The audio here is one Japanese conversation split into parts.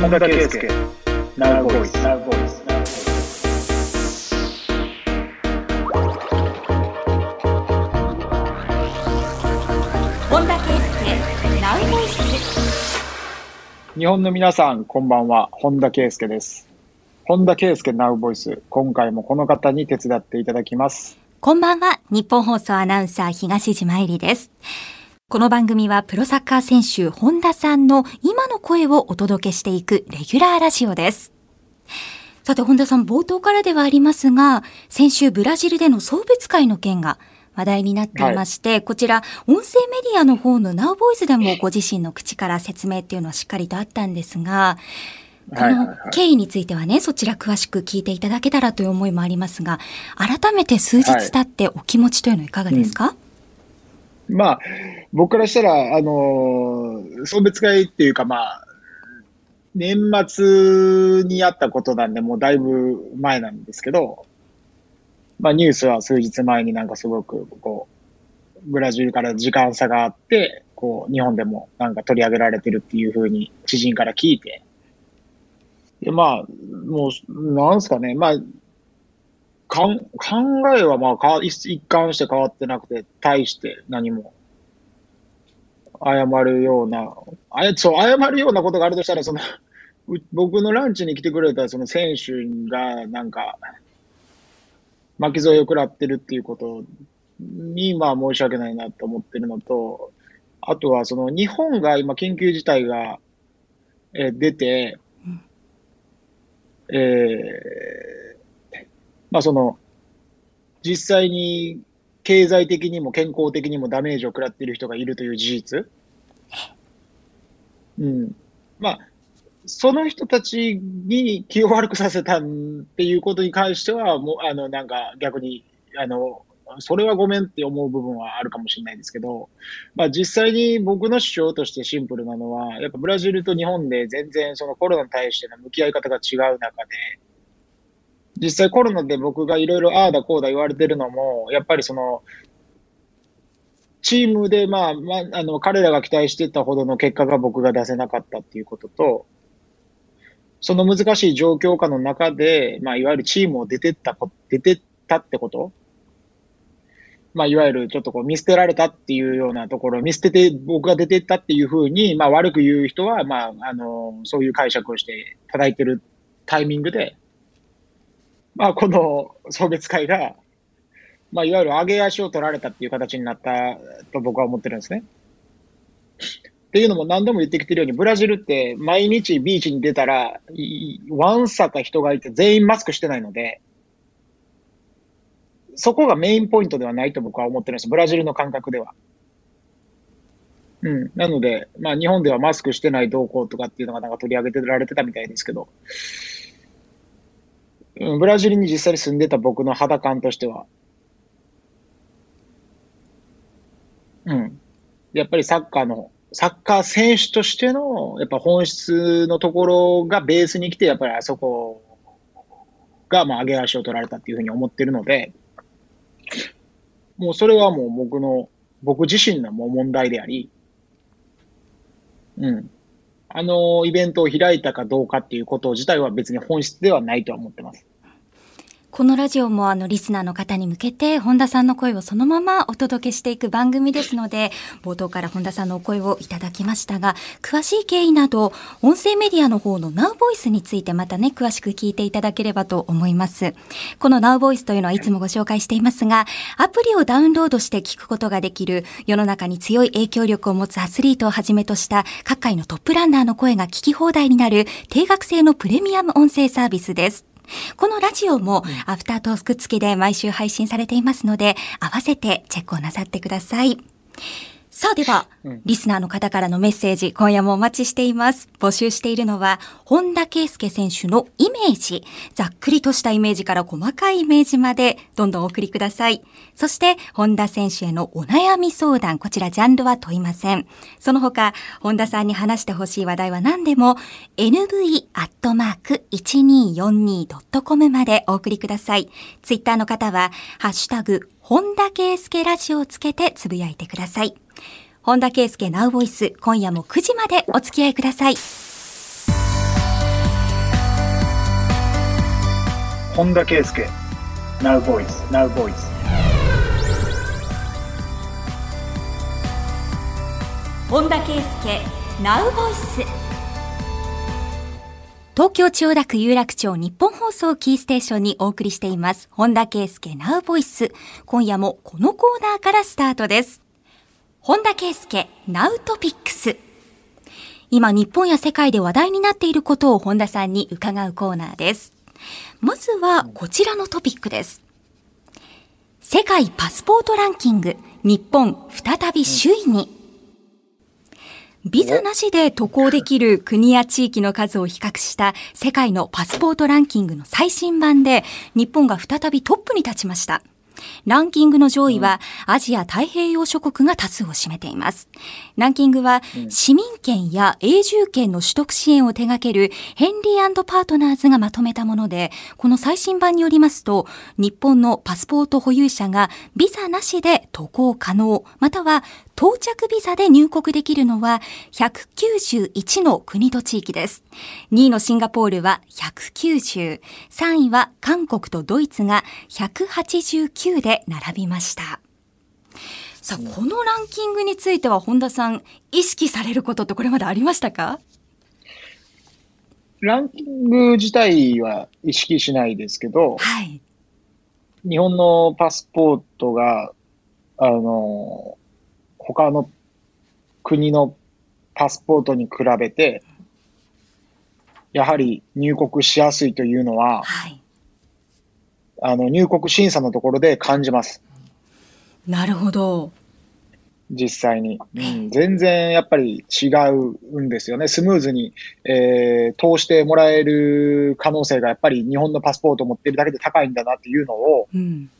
本田圭佑 Now Voice Now Voice 本田圭佑ナウボイス。日本の皆さんこんばんは。本田圭佑です。本田圭佑 Now Voice 今回もこの方に手伝っていただきます。こんばんは。日本放送アナウンサー東島えりですこの番組はプロサッカー選手本田さんの今の声をお届けしていくレギュラーラジオです。さて本田さん冒頭からではありますが先週ブラジルでの送別会の件が話題になっていまして、こちら音声メディアの方の Now ボイスでもご自身の口から説明っていうのはしっかりとあったんですが、このはい。はいはい経緯についてはね、そちら詳しく聞いていただけたらという思いもありますが、改めて数日経ってお気持ちというのはいかがですか、まあ僕からしたらあのー送別会っていうかまあ年末にあったことなんでもうだいぶ前なんですけどまあニュースは数日前になんかすごくこうブラジルから時間差があってこう日本でもなんか取り上げられてるっていうふうに知人から聞いて。でまあもうなんすかね。まあかん考えはまあか一一貫して変わってなくて、対して何も謝るような、あやそう謝るようなことがあるとしたら、そのう僕のランチに来てくれたその選手がなんか巻き添えを食らってるっていうことにまあ申し訳ないなと思ってるのと、あとはその日本が今緊急事態が、えー出て、えーまあその、実際に経済的にも健康的にもダメージを食らっている人がいるという事実。うん。まあ、その人たちに気を悪くさせたっていうことに関しては、もう、あの、なんか逆に、あの、それはごめんって思う部分はあるかもしれないですけど、まあ実際に僕の主張としてシンプルなのは、やっぱブラジルと日本で全然そのコロナに対しての向き合い方が違う中で、実際コロナで僕がいろいろああだこうだ言われてるのも、やっぱりその、チームで、まあ、まあ、あの、彼らが期待してたほどの結果が僕が出せなかったっていうことと、その難しい状況下の中で、まあ、いわゆるチームを出てったこ、出てったってことまあ、いわゆるちょっとこう見捨てられたっていうようなところ、見捨てて僕が出てったっていうふうに、まあ悪く言う人は、まあ、あの、そういう解釈をして叩いてるタイミングで、まあ、この送別会が、まあ、いわゆる上げ足を取られたっていう形になったと僕は思ってるんですね。っていうのも何度も言ってきてるように、ブラジルって毎日ビーチに出たら、いわんさか人がいて全員マスクしてないので、そこがメインポイントではないと僕は思ってるんです。ブラジルの感覚では。うん。なので、まあ日本ではマスクしてない動向とかっていうのがなんか取り上げてられてたみたいですけど、ブラジルに実際に住んでた僕の肌感としては、うん。やっぱりサッカーの、サッカー選手としての、やっぱ本質のところがベースに来て、やっぱりあそこが、まあ、上げ足を取られたっていうふうに思ってるので、もうそれはもう僕の、僕自身のもう問題であり、うん。あのイベントを開いたかどうかっていうこと自体は別に本質ではないとは思ってます。このラジオもあのリスナーの方に向けて本田さんの声をそのままお届けしていく番組ですので冒頭から本田さんのお声をいただきましたが詳しい経緯など音声メディアの方の Now ボイスについてまたね詳しく聞いていただければと思います。この Now ボイスというのはいつもご紹介していますがアプリをダウンロードして聞くことができる世の中に強い影響力を持つアスリートをはじめとした各界のトップランナーの声が聞き放題になる定額制のプレミアム音声サービスです。このラジオもアフタートーク付きで毎週配信されていますので、合わせてチェックをなさってください。さあでは、うんリスナーの方からのメッセージ、今夜もお待ちしています。募集しているのは、本田圭佑選手のイメージ、ざっくりとしたイメージから細かいイメージまで、どんどんお送りください。そして、本田選手へのお悩み相談、こちらジャンルは問いません。その他、本田さんに話してほしい話題は何でも、nv.1242.com までお送りください。ツイッターの方は、ハッシュタグ、本田圭佑ラジオをつけてつぶやいてください。本田圭佑ナウボイス、今夜も9時までお付き合いください。本田圭佑ナウボイス、ナウボイス。本田圭佑ナウボイス東京千代田区有楽町日本放送キーステーションにお送りしています。本田圭佑ナウボイス。今夜もこのコーナーからスタートです。本田圭佑 Now Topics 今日本や世界で話題になっていることを本田さんに伺うコーナーですまずはこちらのトピックです。世界パスポートランキング、日本再び首位に。ビザなしで渡航できる国や地域の数を比較した世界のパスポートランキングの最新版で日本が再びトップに立ちました。ランキングの上位は、アジア太平洋諸国が多数を占めています。ランキングは、市民権や永住権の取得支援を手掛けるヘンリーパートナーズがまとめたもので、この最新版によりますと、日本のパスポート保有者がビザなしで渡航可能、または到着ビザで入国できるのは191の国と地域です。2位のシンガポールは190、3位は韓国とドイツが189で並びました。さあ、このランキングについては本田さん、意識されることってこれまでありましたか？ランキング自体は意識しないですけど、はい。日本のパスポートが、あの、他の国のパスポートに比べて、やはり入国しやすいというのは、はい。あの、入国審査のところで感じます。なるほど。実際に。うん、全然やっぱり違うんですよね。スムーズに、えー通してもらえる可能性がやっぱり日本のパスポートを持ってるだけで高いんだなっていうのを、うん。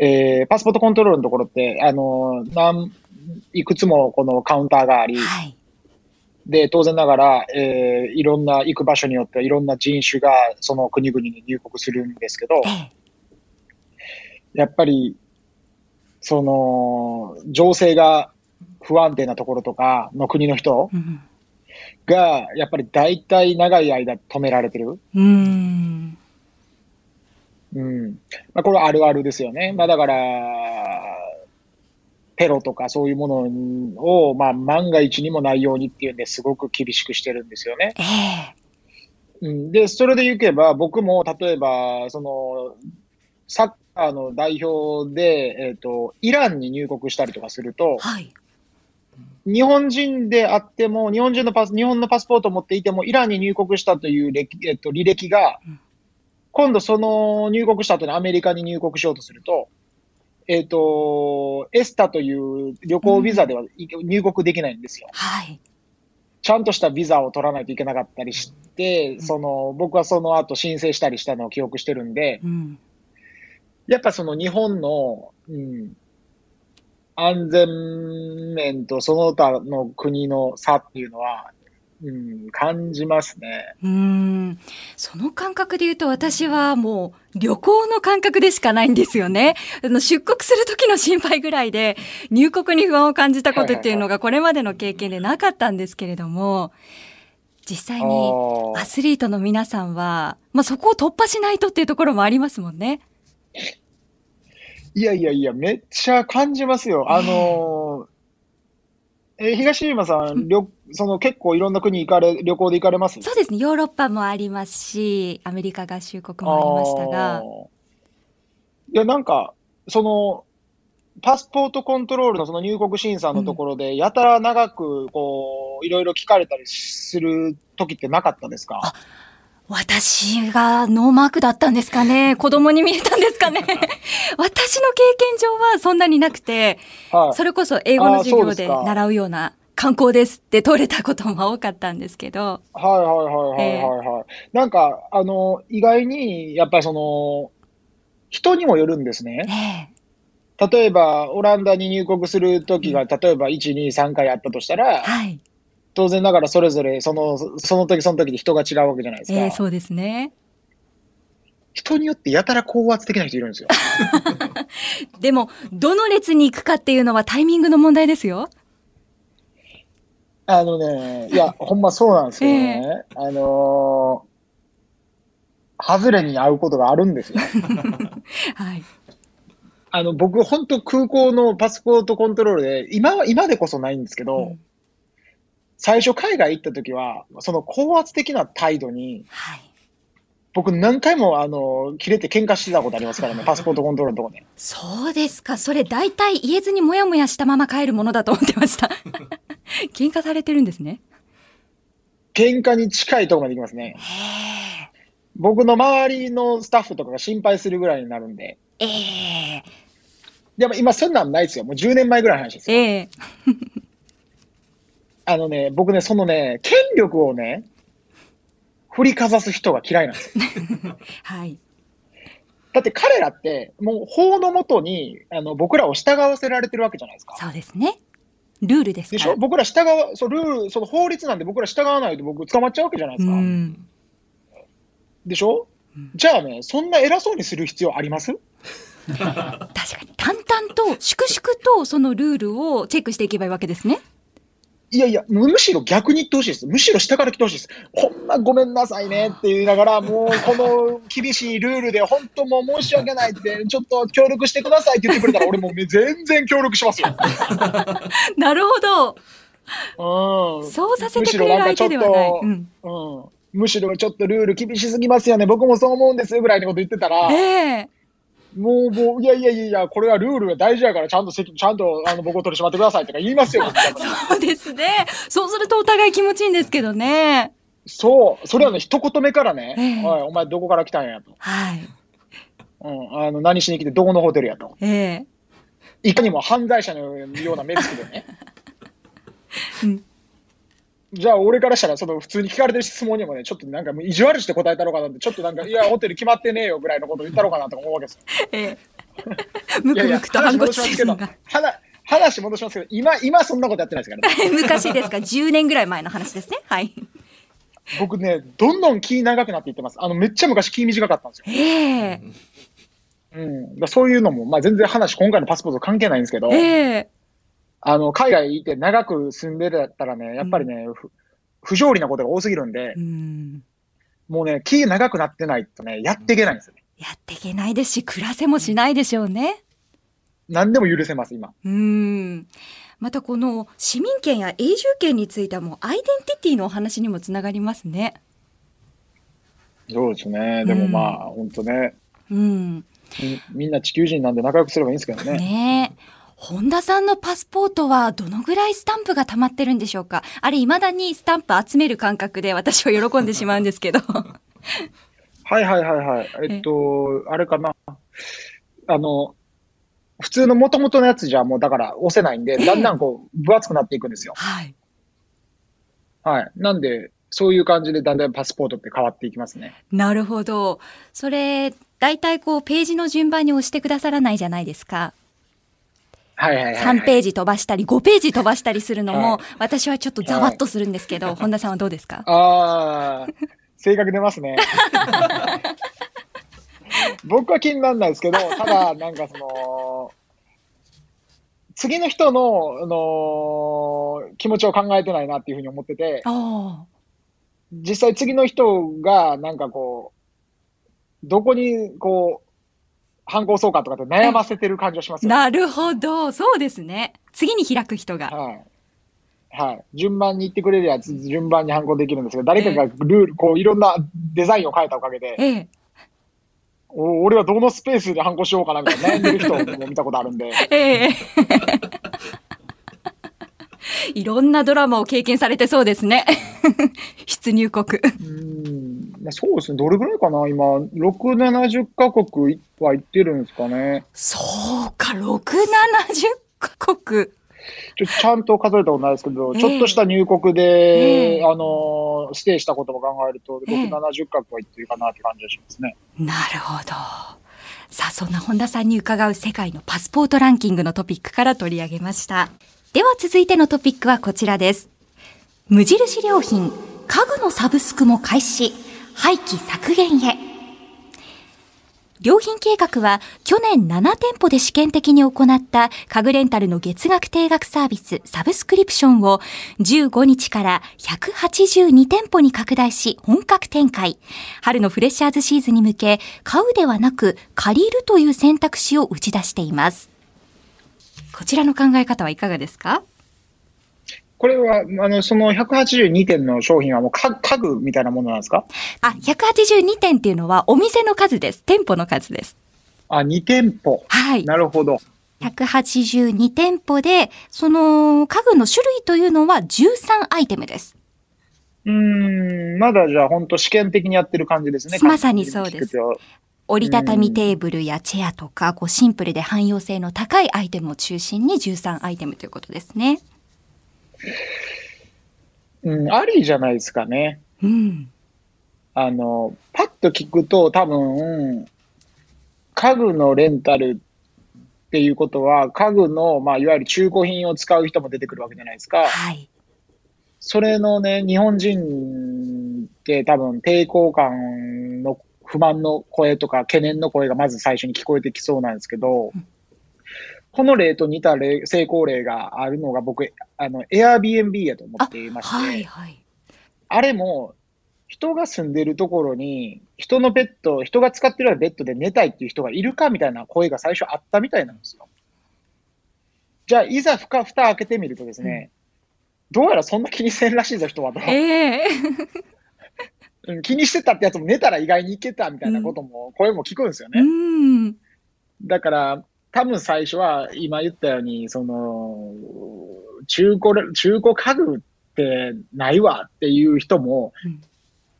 えーパスポートコントロールのところって、あの、なんいくつもこのカウンターがあり、はい。で、当然ながら、えーいろんな行く場所によってはいろんな人種がその国々に入国するんですけど、ええ。やっぱり、その、情勢が不安定なところとかの国の人うん。が、やっぱり大体長い間止められてる。うーん。うん。まあ、これはあるあるですよね。まあ、だから、テロとかそういうものを、まあ、万が一にもないようにっていうんですごく厳しくしてるんですよね。で、それでいけば、僕も例えば、その、サッカーの代表で、えっ、と、イランに入国したりとかすると、はい。日本人であっても、日本人のパス、日本のパスポートを持っていても、イランに入国したという歴、えっと、履歴がうん、今度その入国した後にアメリカに入国しようとすると、えっと、エスタという旅行ビザではい入国できないんですよ。はい。ちゃんとしたビザを取らないといけなかったりして、その、僕はその後申請したりしたのを記憶してるんで、うん。やっぱその日本の、うん、安全面とその他の国の差っていうのは、うん、感じますね。うーん。その感覚で言うと私はもう旅行の感覚でしかないんですよね。あの出国する時の心配ぐらいで入国に不安を感じたことっていうのがこれまでの経験でなかったんですけれども、実際にあアスリートの皆さんは、まあそこを突破しないとっていうところもありますもんね。いやいやいや、めっちゃ感じますよ。あのー、えー東島さん、旅その結構いろんな国行かれ、旅行で行かれます？そうですね。ヨーロッパもありますし、アメリカ合衆国もありましたが。いや、なんか、その、パスポートコントロールのその入国審査のところで、やたら長く、こう、いろいろ聞かれたりする時ってなかったですか？私がノーマークだったんですかね。子供に見えたんですかね。私の経験上はそんなになくて、はい。それこそ英語の授業で習うような観光ですって取れたことも多かったんですけど。はいはいはいはいはいはい。なんか、あの、意外に、やっぱりその、人にもよるんですね。え例えば、オランダに入国するときが、例えば1、2、3回あったとしたえら、はい。当然ながらそれぞれ、その、その時その時で人が違うわけじゃないですか。ええそうですね。人によってやたら高圧的な人いるんですよ。でも、どの列に行くかっていうのはタイミングの問題ですよ。あのね、いや、ほんまそうなんですけどね。あのー外れに会うことがあるんですよ。はい。あの、僕、本当空港のパスポートコントロールで、今は、今でこそないんですけど、うん最初海外行った時は、その高圧的な態度に、はい。僕何回も、あの、切れて喧嘩してたことありますからね、パスポートコントロールのとこで。そうですか。それ大体言えずにもやもやしたまま帰るものだと思ってました。喧嘩されてるんですね。喧嘩に近いところまで行きますね。へ僕の周りのスタッフとかが心配するぐらいになるんで。え。えでも今そんなんないですよ。もう10年前ぐらいの話ですえ。よ。ええ。あのね、僕ね、そのね、権力をね、振りかざす人が嫌いなんですよ。はい。だって彼らって、もう法のもとに、あの、僕らを従わせられてるわけじゃないですか。そうですね。ルールです。でしょ？僕ら従わ、そう、ルール、その法律なんで僕ら従わないと僕捕まっちゃうわけじゃないですか。うん。でしょ？うんじゃあね、そんな偉そうにする必要あります？確かに。淡々と、粛々とそのルールをチェックしていけばいいわけですね。いやいや、むむしろ逆に言ってほしいです。むしろ下から来てほしいです。ほんまごめんなさいねって言いながら、もうこの厳しいルールで本当もう申し訳ないって、ちょっと協力してくださいって言ってくれたら、俺もう 全然協力しますよ。なるほど。うん。そうさせてくれる相手ではない。うん。うん。むしろちょっとルール厳しすぎますよね。僕もそう思うんですぐらいのこと言ってたら、ええもう、もう、いやいやいやこれはルールが大事だから、ちゃんと責、ちゃんと、あの、僕を取り締まってくださいとか言いますよ。そうですね。そうするとお互い気持ちいいんですけどね。そう。それはね、一言目からね、ええおい、お前どこから来たんやと。はい。うん。あの、何しに来て、どこのホテルやと。ええいかにも犯罪者のような目つきでね。うんじゃあ、俺からしたら、その普通に聞かれてる質問にもね、ちょっとなんか意地悪して答えたろうかなって、ちょっとなんか、いや、ホテル決まってねえよぐらいのこと言ったろうかなとか思うわけですよ。ええむくむくと反骨精神が。話話戻しますけど、今、今そんなことやってないですからね。昔ですか ?10 年ぐらい前の話ですね。はい。僕ね、どんどん気長くなっていってます。あの、めっちゃ昔気短かったんですよ。ええうん。そういうのも、まあ全然話、今回のパスポート関係ないんですけど、ええあの、海外いて長く住んでたらね、やっぱりね、ふ不条理なことが多すぎるんでう、ん。もうね、気長くなってないとね、やっていけないんですよね。やっていけないですし、暮らせもしないでしょうね。何でも許せます、今。うん。またこの市民権や永住権についてはもうアイデンティティのお話にもつながりますね。そうですね。でもまあ、本当ねうん。み、みんな地球人なんで仲良くすればいいんですけどね。ねえ。本田さんのパスポートはどのぐらいスタンプが溜まってるんでしょうか？あれ未だにスタンプ集める感覚で私は喜んでしまうんですけど。はいはいはいはい。えっと、あれかな。あの、普通の元々のやつじゃもうだから押せないんで、ええだんだんこう分厚くなっていくんですよ。はい。はい。なんで、そういう感じでだんだんパスポートって変わっていきますね。なるほど。それ、大体こうページの順番に押してくださらないじゃないですか。はいはいはい、はい。3ページ飛ばしたり5ページ飛ばしたりするのも、はい。私はちょっとざわっとするんですけど、本田さんはどうですか？ああ、性格出ますね。僕は気にならないですけど、ただ、なんかその、次の人の、あの気持ちを考えてないなっていうふうに思ってて、あ実際次の人が、なんかこう、どこに、こう、反抗そうかとかって悩ませてる感じがしますよ。なるほど。そうですね。次に開く人が。はい。はい。順番に行ってくれるやつ、順番に反抗できるんですけど、誰かがルール、こう、いろんなデザインを変えたおかげで、ええ。お俺はどのスペースで反抗しようかなみたいな悩んでる人も見たことあるんで、ええ。いろんなドラマを経験されてそうですね。出入国。うーん、まあ、そうですね、どれぐらいかな、今、6、70カ国は行ってるんですかね。そうか、6、70カ国。ちょちゃんと数えたことないですけど、ええちょっとした入国で、ええあのー、ステイしたことも考えると、ええ6、70カ国は行ってるかなって感じがしますね。なるほど。さあ、そんな本田さんに伺う世界のパスポートランキングのトピックから取り上げました。では続いてのトピックはこちらです。無印良品、家具のサブスクも開始、廃棄削減へ。良品計画は去年7店舗で試験的に行った家具レンタルの月額定額サービスサブスクリプションを15日から182店舗に拡大し本格展開。春のフレッシャーズシーズンに向け買うではなく借りるという選択肢を打ち出しています。こちらの考え方はいかがですか？これは、あの、その182点の商品はもう家家具みたいなものなんですか？あ、182店っていうのはお店の数です。店舗の数です。あ、2店舗。はい。なるほど。182店舗で、その家具の種類というのは13アイテムです。うーん、まだじゃあ本当試験的にやってる感じですね。まさにそうです折りたたみテーブルやチェアとか、こうシンプルで汎用性の高いアイテムを中心に13アイテムということですね。うん、ありじゃないですかね。うん。あの、パッと聞くと多分、家具のレンタルっていうことは、家具の、まあ、いわゆる中古品を使う人も出てくるわけじゃないですか。はい。それのね、日本人って多分抵抗感の不満の声とか懸念の声がまず最初に聞こえてきそうなんですけどうん、この例と似た例成功例があるのが僕、あの、Airbnb やと思っていまして、はいはい。あれも、人が住んでるところに、人のベッド、人が使ってるようなベッドで寝たいっていう人がいるかみたいな声が最初あったみたいなんですよ。じゃあ、いざふか、蓋開けてみるとですね、どうやらそんな気にせんらしいぞ、人はと。ええうん気にしてたってやつも寝たら意外にいけたみたいなことも、声も聞くんですようね。ん。だから、多分最初は今言ったように、その、中古、中古家具ってないわっていう人も、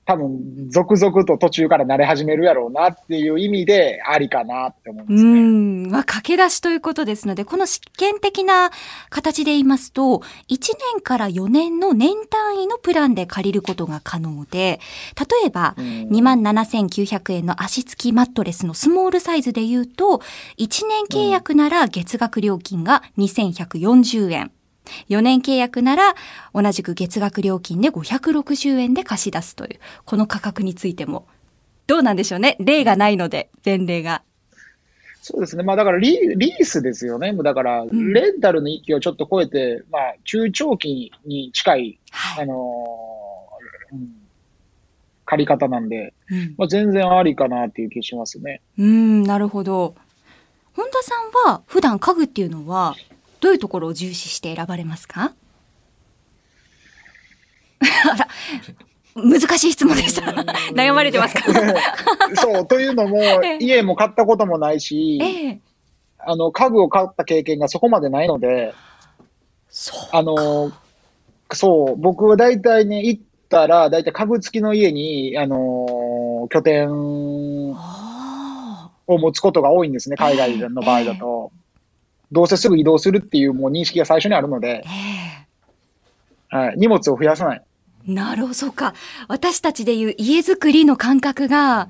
多分続々と途中から慣れ始めるやろうなっていう意味でありかなって思いますうね。ん。まあ、駆け出しということですので、この試験的な形で言いますと、1年から4年の年単位のプランで借りることが可能で、例えば、うん27,900円の足付きマットレスのスモールサイズで言うと、1年契約なら月額料金が2140円。4年契約なら同じく月額料金で560円で貸し出すという、この価格についても。どうなんでしょうね？例がないので、前例が。そうですね。まあだからリリースですよね。もうだから、んレンタルの域をちょっと超えて、まあ中長期に近い、はい。あのーうん借り方なんで、うんまあ、全然ありかなっていう気しますね。うん、なるほど。本田さんは普段家具っていうのはどういうところを重視して選ばれますか？あら、難しい質問でした。悩まれてますか？そう、というのも ええ、家も買ったこともないし、ええ。あの、家具を買った経験がそこまでないので。あの、そう、僕は大体ね、行ったら、大体家具付きの家に、あの、拠点をあ持つことが多いんですね、海外の場合だと。どうせすぐ移動するっていうもう認識が最初にあるのであ、、えはい、荷物を増やさない。え。なるほど、そうか。私たちでいう家づくりの感覚が、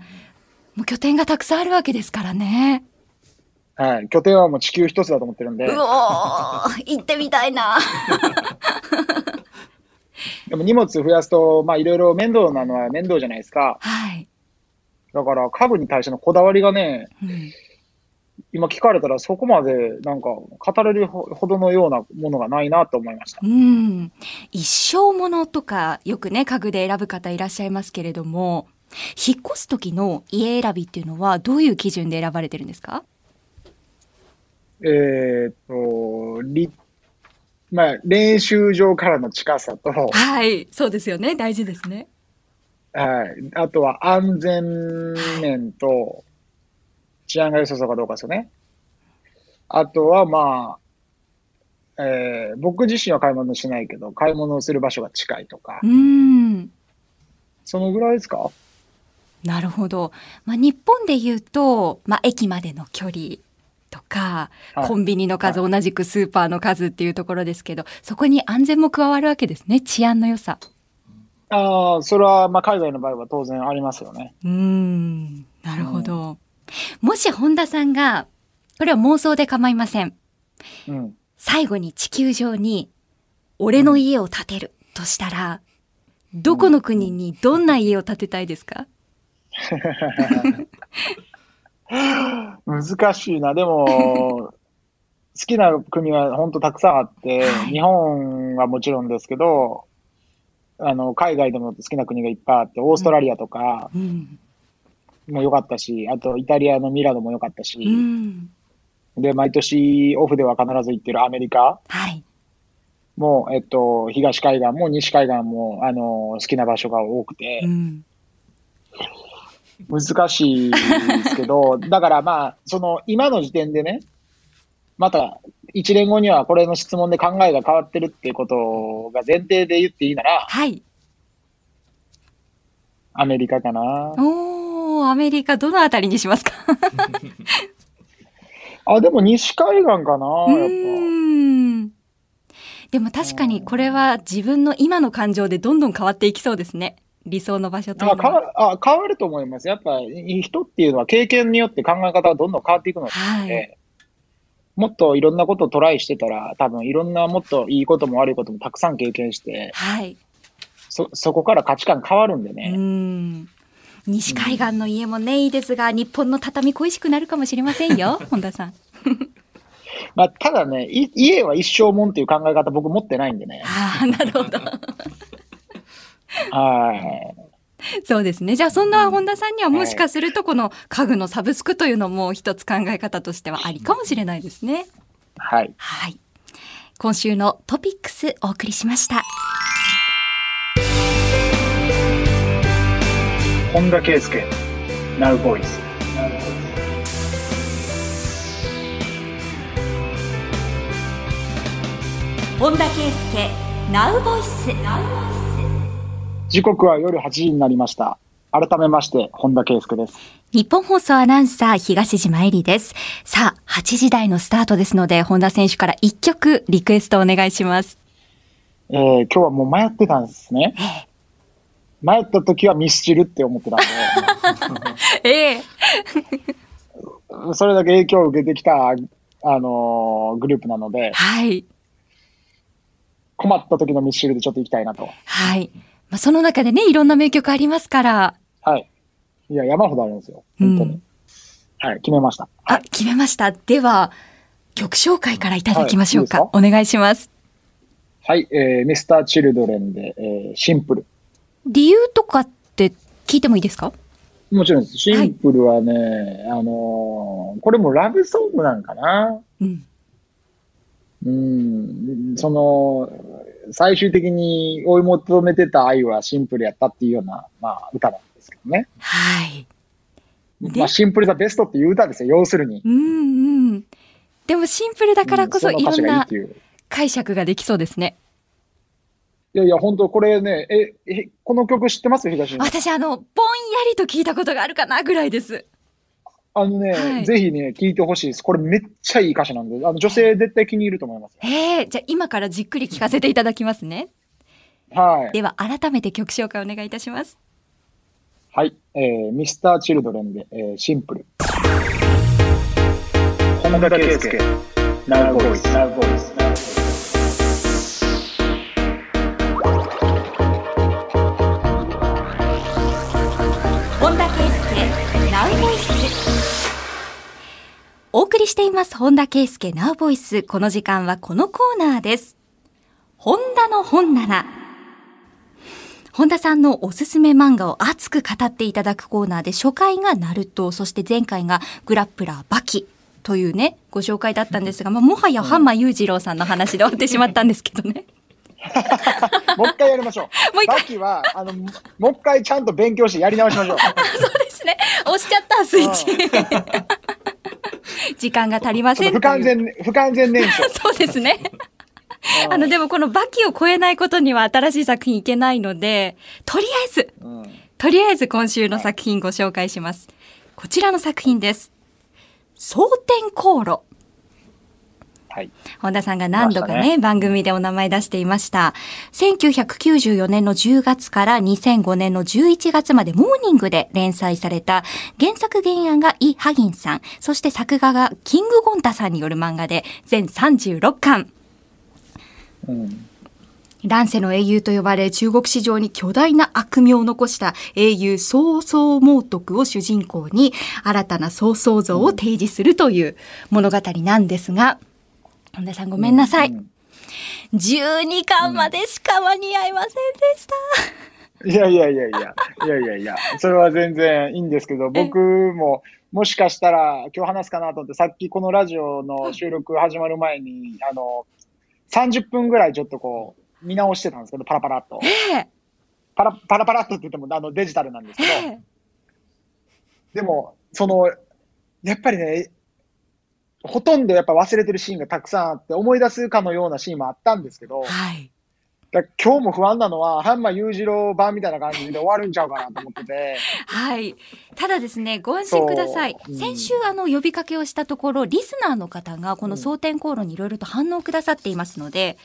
もう拠点がたくさんあるわけですからね。はい、拠点はもう地球一つだと思ってるんでう、おー、行ってみたいな。でも荷物増やすと、まあいろいろ面倒なのは面倒じゃないですか。はい。だから家具に対してのこだわりがね、うん今聞かれたらそこまでなんか語れるほどのようなものがないなと思いました。うん。一生ものとか、よくね、家具で選ぶ方いらっしゃいますけれども、引っ越す時の家選びっていうのは、どういう基準で選ばれてるんですか？えーっと、り、まあ練習場からの近さと、はい。そうですよね。大事ですね。はい、あとは安全面と治安が良さそうかどうかですよね。あとはまあ、えー僕自身は買い物しないけど、買い物をする場所が近いとかう、ん。そのぐらいですか？なるほど。まあ、日本で言うと、まあ、駅までの距離とか、はいコンビニの数、同じくスーパーの数っていうところですけど、そこに安全も加わるわけですね。治安の良さ。ああ、それはまあ海外の場合は当然ありますよね。うーん。なるほど。もし本田さんが、これは妄想で構いません。うん。最後に地球上に、俺の家を建てるとしたら、どこの国にどんな家を建てたいですか？難しいな。でも、好きな国は本当たくさんあって、はい日本はもちろんですけど、あの、海外でも好きな国がいっぱいあって、オーストラリアとかうん。も良かったし、あとイタリアのミラノも良かったし、うん。で、毎年オフでは必ず行ってるアメリカはい。も、えっと、東海岸も西海岸も、あの、好きな場所が多くてう、ん。難しいですけど、だからまあ、その、今の時点でね、また、一年後にはこれの質問で考えが変わってるっていうことが前提で言っていいなら、はい。アメリカかな。おー、アメリカどのあたりにしますか？あ、でも西海岸かな、うやっーん。でも確かにこれは自分の今の感情でどんどん変わっていきそうですね。理想の場所といぱ。うのは。あ変わあ変わると思います。やっぱ、人っていうのは経験によって考え方がどんどん変わっていくので、はい。もっといろんなことをトライしてたら、多分いろんなもっといいことも悪いこともたくさん経験して、はい。そ、そこから価値観変わるんでうね。ん。西海岸の家もね、いいですが、日本の畳恋しくなるかもしれませんよ、本田さん。まあ、ただね、い家は一生もんっていう考え方僕持ってないんでね。ああ、なるほど。はい。そうですね。じゃあ、そんな本田さんにはもしかすると、この家具のサブスクというのも一つ考え方としてはありかもしれないですね。はい。はい。今週のトピックスお送りしました。本田圭佑、Now Voice。本田圭佑、ナウボイス。時刻は夜8時になりました。改めまして、本田圭佑です。日本放送アナウンサー東島えりです。さあ、8時台のスタートですので、本田選手から1曲リクエストお願いします。えー、今日はもう迷ってたんですね。迷った時はミスチルって思ってたん ええで、それだけ影響を受けてきた、あのーグループなので、はい。困った時のミスチルでちょっと行きたいなと。はい。まあ、その中でね、いろんな名曲ありますから。はい。いや、山ほどあるんですよ。本当に。うんはい、決めました。あ、決めました。では、曲紹介からいただきましょうか。はいお願いします。はい、えー、ミスターチルドレンで、えー、シンプル。理由とかって聞いてもいいですか？もちろんです。シンプルはね、あのーこれもラブソングなんかな。うん。うん、その、最終的に追い求めてた愛はシンプルやったっていうような、まあ、歌なんですけどね。はい。でまあ、シンプルザベストっていう歌ですよ、要するに。うんうん。でもシンプルだからこそうんいろんな。解釈ができそうですね。いやいや、本当これね、え、え、この曲知ってます？東野私、あの、ぼんやりと聞いたことがあるかなぐらいです。あのね、はいぜひね、聴いてほしいです。これめっちゃいい歌詞なんで、あの女性絶対気に入ると思いますよ。ええじゃあ今からじっくり聞かせていただきますね。はい。では改めて曲紹介お願いいたします。はい。えー、ミスターチルドレンで、えー、シンプル。本田圭佑、Now Voice。Now Voice。本お送りしています。本田圭佑ナウボイス。この時間はこのコーナーです。本田の本棚本田さんのおすすめ漫画を熱く語っていただくコーナーで初回がナルトそして前回がグラップラーバキというねご紹介だったんですが、まあ、もはやハンマ裕次郎さんの話で終わってしまったんですけどね。もう一回やりましょう。もう一回。バキは、あの、ももう一回ちゃんと勉強してやり直しましょう。そうですね。押しちゃったスイッチ時間が足りません不完全、不完全燃焼。そうですね。あの、でもこのバキを超えないことには新しい作品いけないので、とりあえず、うんとりあえず今週の作品ご紹介します。こちらの作品です。蒼天航路。はい。本田さんが何度かね、出まし番組でお名前出していました。1994年の10月から2005年の11月までモーニングで連載された原作原案がイ・ハギンさん、そして作画がキング・ゴンタさんによる漫画で全36巻。うん。乱世の英雄と呼ばれ中国史上に巨大な悪名を残した英雄曹操猛徳を主人公に新たな曹操像を提示するという物語なんですが、本田さんごめんなさい。うん。12巻までしか間に合いませんでした。いやいやいやいや、いやいやいや、それは全然いいんですけど、僕ももしかしたら今日話すかなと思って、さっきこのラジオの収録始まる前に、あの、30分ぐらいちょっとこう、見直してたんですけど、パラパラっと。ええ。パラパラパラっとって言ってもあのデジタルなんですけど、ええ。でも、その、やっぱりね、ほとんどやっぱ忘れてるシーンがたくさんあって、思い出すかのようなシーンもあったんですけど、はい。だ今日も不安なのは、ハンマー裕次郎版みたいな感じで終わるんちゃうかなと思ってて、はい。ただですね、ご安心くださいそ。ううん先週あの呼びかけをしたところ、リスナーの方がこの蒼天航路にいろいろと反応くださっていますので、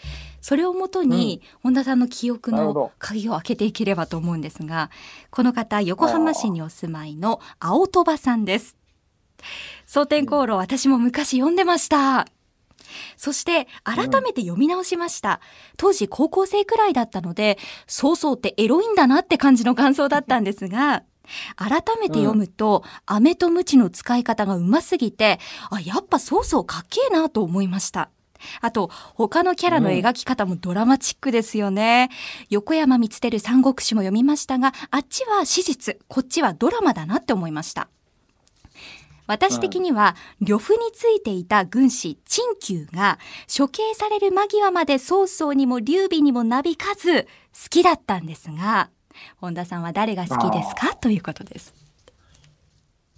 それをもとに、本田さんの記憶の鍵を開けていければと思うんですが、この方、横浜市にお住まいの青鳥羽さんです。蒼天航路、私も昔読んでました。そして、改めて読み直しました。当時高校生くらいだったので、曹操ってエロいんだなって感じの感想だったんですが、改めて読むと、飴と鞭の使い方がうますぎて、あ、やっぱ曹操かっけえなと思いました。あと、他のキャラの描き方もドラマチックですよね。横山光輝三国志も読みましたが、あっちは史実、こっちはドラマだなって思いました。私的には、呂布についていた軍師、陳旧が、処刑される間際まで曹操にも劉備にもなびかず、好きだったんですが、本田さんは誰が好きですか？ということです。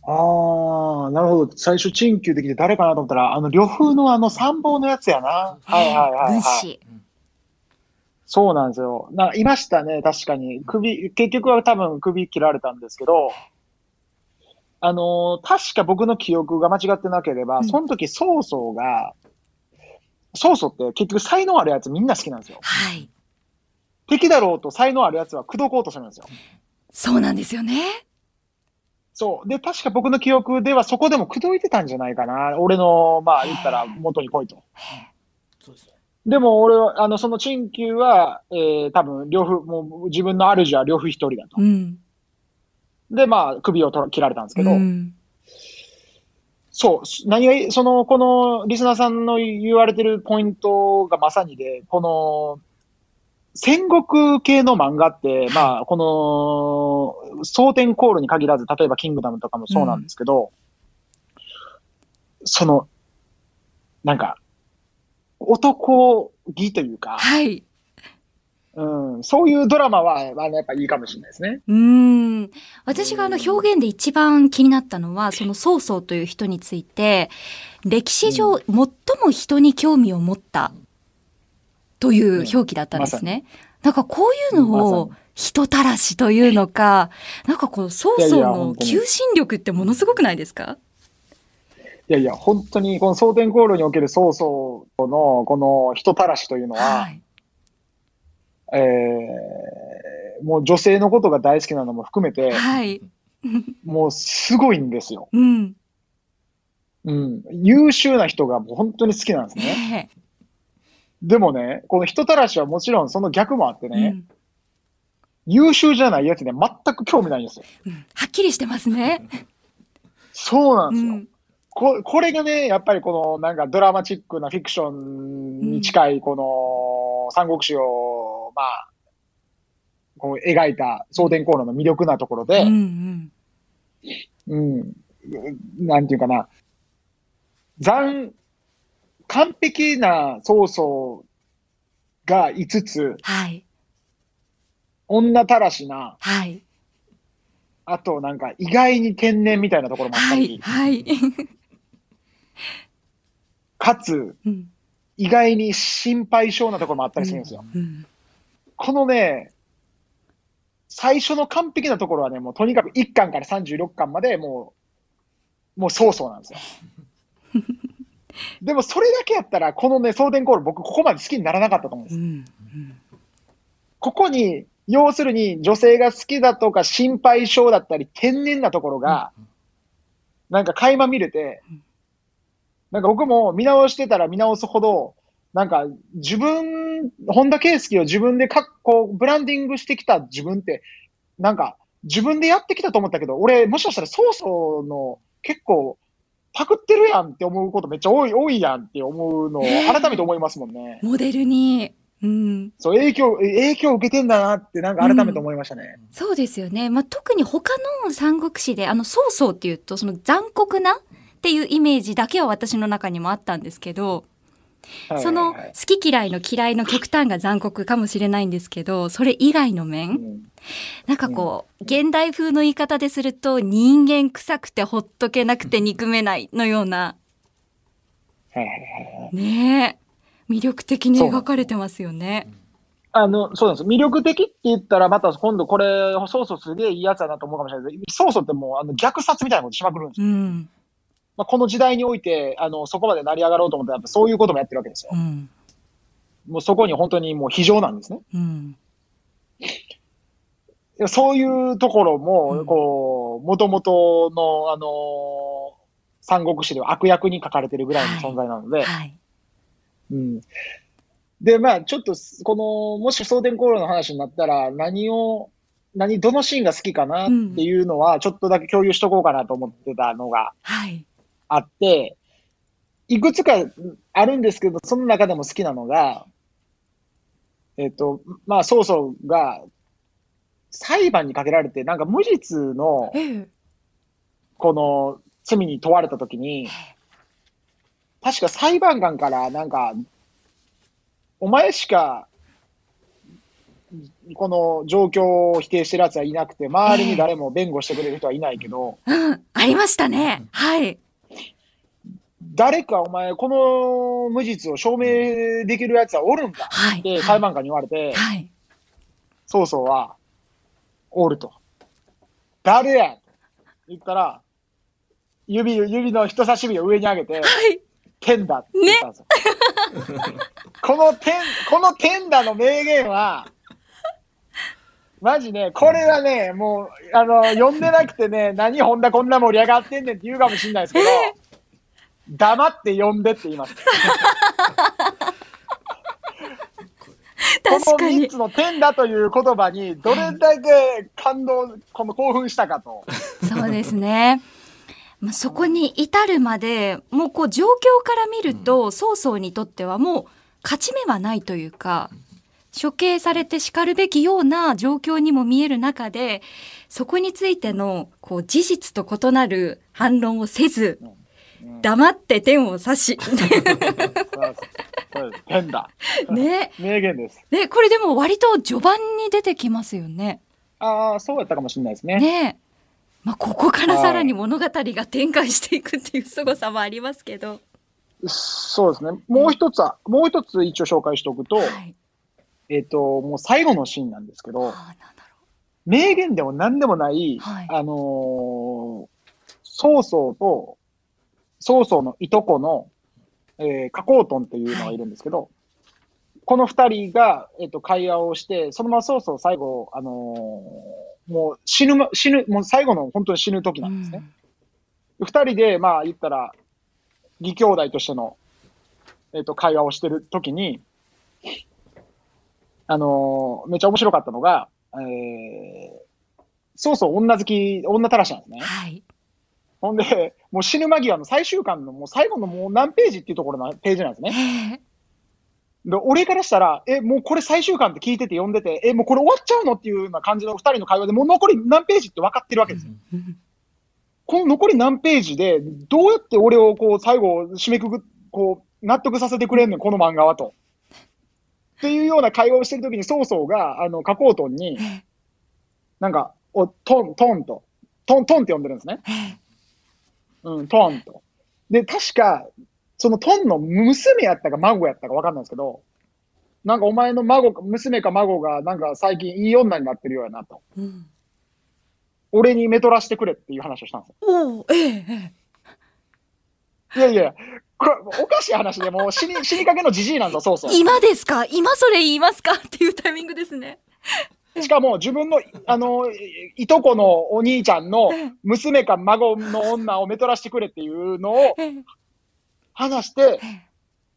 ああ、なるほど。最初、陳旧できて誰かなと思ったら、あの、呂布のあの参謀のやつやな。はいはいはい、はい。軍師。そうなんですよ。ないましたね、確かに。首、結局は多分首切られたんですけど、あのー確か僕の記憶が間違ってなければ、うんその時曹操が、曹操って結局才能あるやつみんな好きなんですよ。はい。敵だろうと才能あるやつは口説こうとするんですよ。そうなんですよね。そう。で、確か僕の記憶ではそこでも口説いてたんじゃないかな。俺の、まあ言ったら元に来いと。そうですね。でも俺は、あの、その陳旧は、えー、多分、両夫、もう自分の主は両夫一人だと。うん。で、まあ、首を取ら切られたんですけど、うん。そう、す何がその、この、リスナーさんの言われてるポイントがまさにで、この、戦国系の漫画って、まあ、この、蒼天コールに限らず、例えばキングダムとかもそうなんですけど、その、なんか、男気というか、はい。うん、そういうドラマは、あの、やっぱいいかもしれないですね。うん。私があの表現で一番気になったのは、その曹操という人について、歴史上最も人に興味を持ったという表記だったんですね。なんかこういうのを人たらしというのか、なんかこう曹操の求心力ってものすごくないですか？いやいや、本当に、この蒼天航路における曹操の、この人たらしというのは、い。えーもう女性のことが大好きなのも含めて、はい。もうすごいんですよ。うん。うん。優秀な人がもう本当に好きなんですね。ねでもね、この人たらしはもちろんその逆もあってえ、ね、うん優秀じゃないやつには全く興味ないんですよ。うんはっきりしてますね。そうなんですよ。うん。ここれがね、やっぱりこのなんかドラマチックなフィクションに近いこの三国志を、まあ、こう描いた蒼天航路の魅力なところで、うんうん。うん。なんていうかな。残、完璧な曹操が5つ、はい。女たらしな、はい。あとなんか意外に天然みたいなところもあったはい。り、はい。かつうん意外に心配性なところもあったりするんですよ。うんこのね、最初の完璧なところはね、もうとにかく1巻から36巻までもう、もう曹操なんですよ。でもそれだけやったら、このね、送電コール僕ここまで好きにならなかったと思うんです。うんここに、要するに女性が好きだとか心配性だったり天然なところが、なんか垣間見れて、なんか僕も見直してたら見直すほど、なんか、自分、本田圭佑を自分でかこう、ブランディングしてきた自分って、なんか、自分でやってきたと思ったけど、俺、もしかしたら、曹操の結構、パクってるやんって思うことめっちゃ多い、多いやんって思うのを改めて思いますもんね。モデルに。うん。そう、影響、影響を受けてんだなって、なんか改めて思いましたね。そうですよね。まあ、特に他の三国志で、あの、曹操っていうと、その残酷なっていうイメージだけは私の中にもあったんですけど、はいそのはい好き嫌いの嫌いの極端が残酷かもしれないんですけど、それ以外の面、うんなんかこう、現代風の言い方ですると、人間臭くてほっとけなくて憎めないのような、ねえ、魅力的に描かれてますよね。あの、そうなんです。魅力的って言ったら、また今度これ、曹操すげえいいやつだなと思うかもしれないですけど、曹操ってもう、あの、虐殺みたいなことしまくるんですよ。うん。まあ、この時代において、あの、そこまで成り上がろうと思ったら、やっぱそういうこともやってるわけですよう。ん。もうそこに本当にもう非常なんですね。うん。そういうところうも、んこう、もともとの、あの三国志では悪役に書かれてるぐらいの存在なので、はい。うん。で、まあ、ちょっと、この、もし送電航路の話になったら、何を、何、どのシーンが好きかなっていうのは、ちょっとだけ共有しとこうかなと思ってたのがはい。あって、いくつかあるんですけど、その中でも好きなのが、えっと、まあ、曹操が、裁判にかけられて、なんか無実の、ええ。この、罪に問われたときに、確か裁判官から、なんか、お前しか、この状況を否定してる奴はいなくて、周りに誰も弁護してくれる人はいないけど、うん。ありましたね。はい。誰かお前、この無実を証明できる奴はおるんだはい。って裁判官に言われて、はい。曹操は、おると。誰や？と言ったら、指、指の人差し指を上に上げて、はい。天だって言ったんですよ。この天、この天だの名言は、マジね、これはね、もう、あの、読んでなくてね、何本田こんな盛り上がってんねんって言うかもしれないですけど、黙って読んでって言います。この3確かに。つの天だという言葉に、どれだけ感動、この興奮したかと。そうですね。まあ、そこに至るまで、もうこう状況から見ると、曹操にとってはもう勝ち目はないというか、処刑されて叱るべきような状況にも見える中で、そこについてのこう事実と異なる反論をせず、うん黙って天を指し。天だ。ね。名言です。ね、これでも割と序盤に出てきますよね。ああ、そうやったかもしれないですね。ねまあ、ここからさらに物語が展開していくっていう凄さもありますけど。そうですね。もう一つは、もう一つ一応紹介しておくと、はい。えっ、と、もう最後のシーンなんですけど、ああ、名言でも何でもない、はいあのー曹操と、曹操のいとこの、えー、加工トンっていうのがいるんですけど、この二人が、えっ、と、会話をして、そのまま曹操最後、あのーもう死ぬま、死ぬ、もう最後の本当に死ぬ時う。なんですね。うん二人で、まあ言ったら、義兄弟としての、えっ、と、会話をしてるときに、あのーめっちゃ面白かったのが、えー、そうそう女好き、女たらしなんですね。はい。ほんで、もう死ぬ間際の最終巻のもう最後のもう何ページっていうところのページなんですね。えで、俺からしたら、え、もうこれ最終巻って聞いてて読んでて、え、もうこれ終わっちゃうのっていうような感じの二人の会話でもう残り何ページって分かってるわけですよ。この残り何ページで、どうやって俺をこう、最後、締めくく、こう、納得させてくれんねん、この漫画はと。っていうような会話をしてるときに、曹操が、あの、加工トンに、えなんか、お、トン、トンと、トン、トンって呼んでるんですね。えうん、トンと。で、確か、そのトンの娘やったか孫やったかわかんないですけど、なんかお前の孫か、娘か孫が、なんか最近いい女になってるようやなと。うん俺に目取らしてくれっていう話をしたんですよ。おお、えええいやいや、これ、おかしい話でもう死に、死にかけのじじいなんだ、そうそうえ。今ですか？今それ言いますか？っていうタイミングですね。しかも自分の、あの、いいとこのお兄ちゃんの娘か孫の女を目取らしてくれっていうのをええ話して、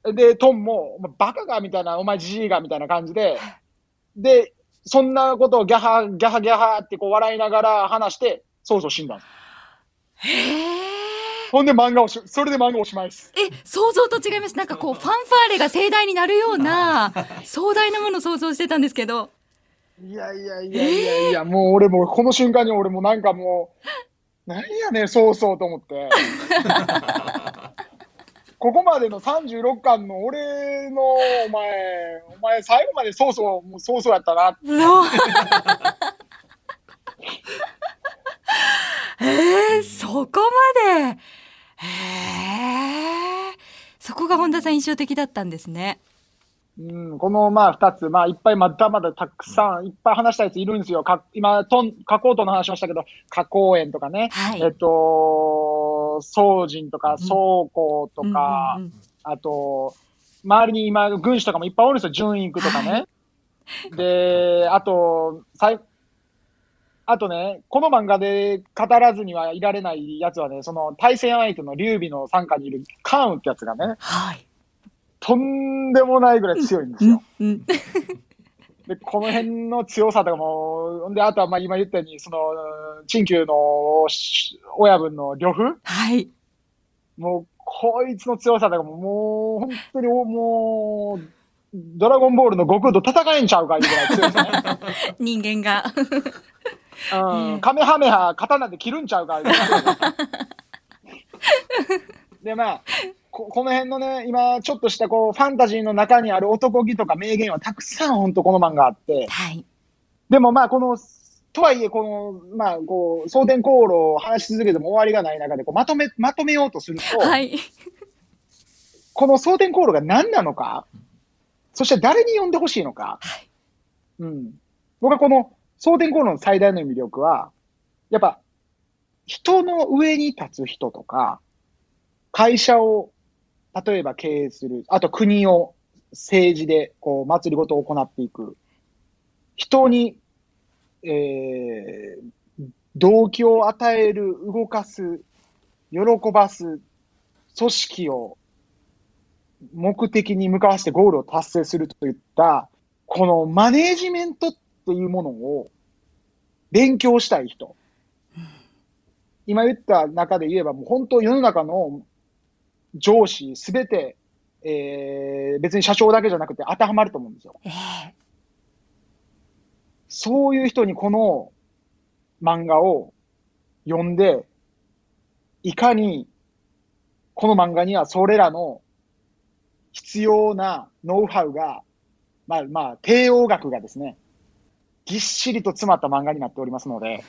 えで、トンも、バカかみたいな、お前じじいがみたいな感じで、で、そんなことをギャハ、ギャハギャハってこう笑いながら話して、そうそう死んだんです。へえ。ほんで漫画をし、それで漫画おしまいです。え、想像と違います。なんかこう、ファンファーレが盛大になるような、壮大なものを想像してたんですけど。いやいやいやいやいや、もう俺もうこの瞬間に俺もなんかもう、なんやねん、そうそうと思って。ここまでの36巻の俺の、お前、お前最後までそうそう、もうそうそうやったな。そう。えー、そこまで。へえ。そこが本田さん印象的だったんですね。うん、このまあ二つ、まあいっぱいまだまだたくさん、いっぱい話したやついるんですよ。か今、トン、加工との話しましたけど、加工園とかね、はい。えっと、宗人とか、宗公とか、あと、周りに今、軍師とかもいっぱいおるんですよ。順育とかね。で、あと、さい、あとね、この漫画で語らずにはいられないやつはね、その対戦相手の劉備の傘下にいる関羽ってやつがね、はい。とんでもないぐらい強いんですよ。うん。で、この辺の強さとかも、で、あとはまあ今言ったように、その、陳旧のし親分の呂布？はい。もう、こいつの強さとかも、もう、本当に、もう、ドラゴンボールの悟空と戦えんちゃうかいうぐらい強いですね。人間が。うん。カメハメハ、刀で切るんちゃうかいうぐらい で、まあ、ここの辺のね、今、ちょっとしたこう、ファンタジーの中にある男気とか名言はたくさん本当この漫画あって、はい。でもまあ、この、とはいえ、この、まあ、こう、蒼天航路を話し続けても終わりがない中で、こう、まとめ、まとめようとすると、はい。この蒼天航路が何なのか、そして誰に読んでほしいのか、はいうん。僕はこの蒼天航路の最大の魅力は、やっぱ、人の上に立つ人とか、会社を、例えば経営する、あと国を政治で、こう、祭りごとを行っていく。人に、えー、動機を与える、動かす、喜ばす、組織を目的に向かわせてゴールを達成するといった、このマネージメントっていうものを勉強したい人。今言った中で言えば、もう本当世の中の上司すべて、えー、別に社長だけじゃなくて当てはまると思うんですよ。ええそういう人にこの漫画を読んで、いかにこの漫画にはそれらの必要なノウハウが、まあまあ、帝王学がですね、ぎっしりと詰まった漫画になっておりますので、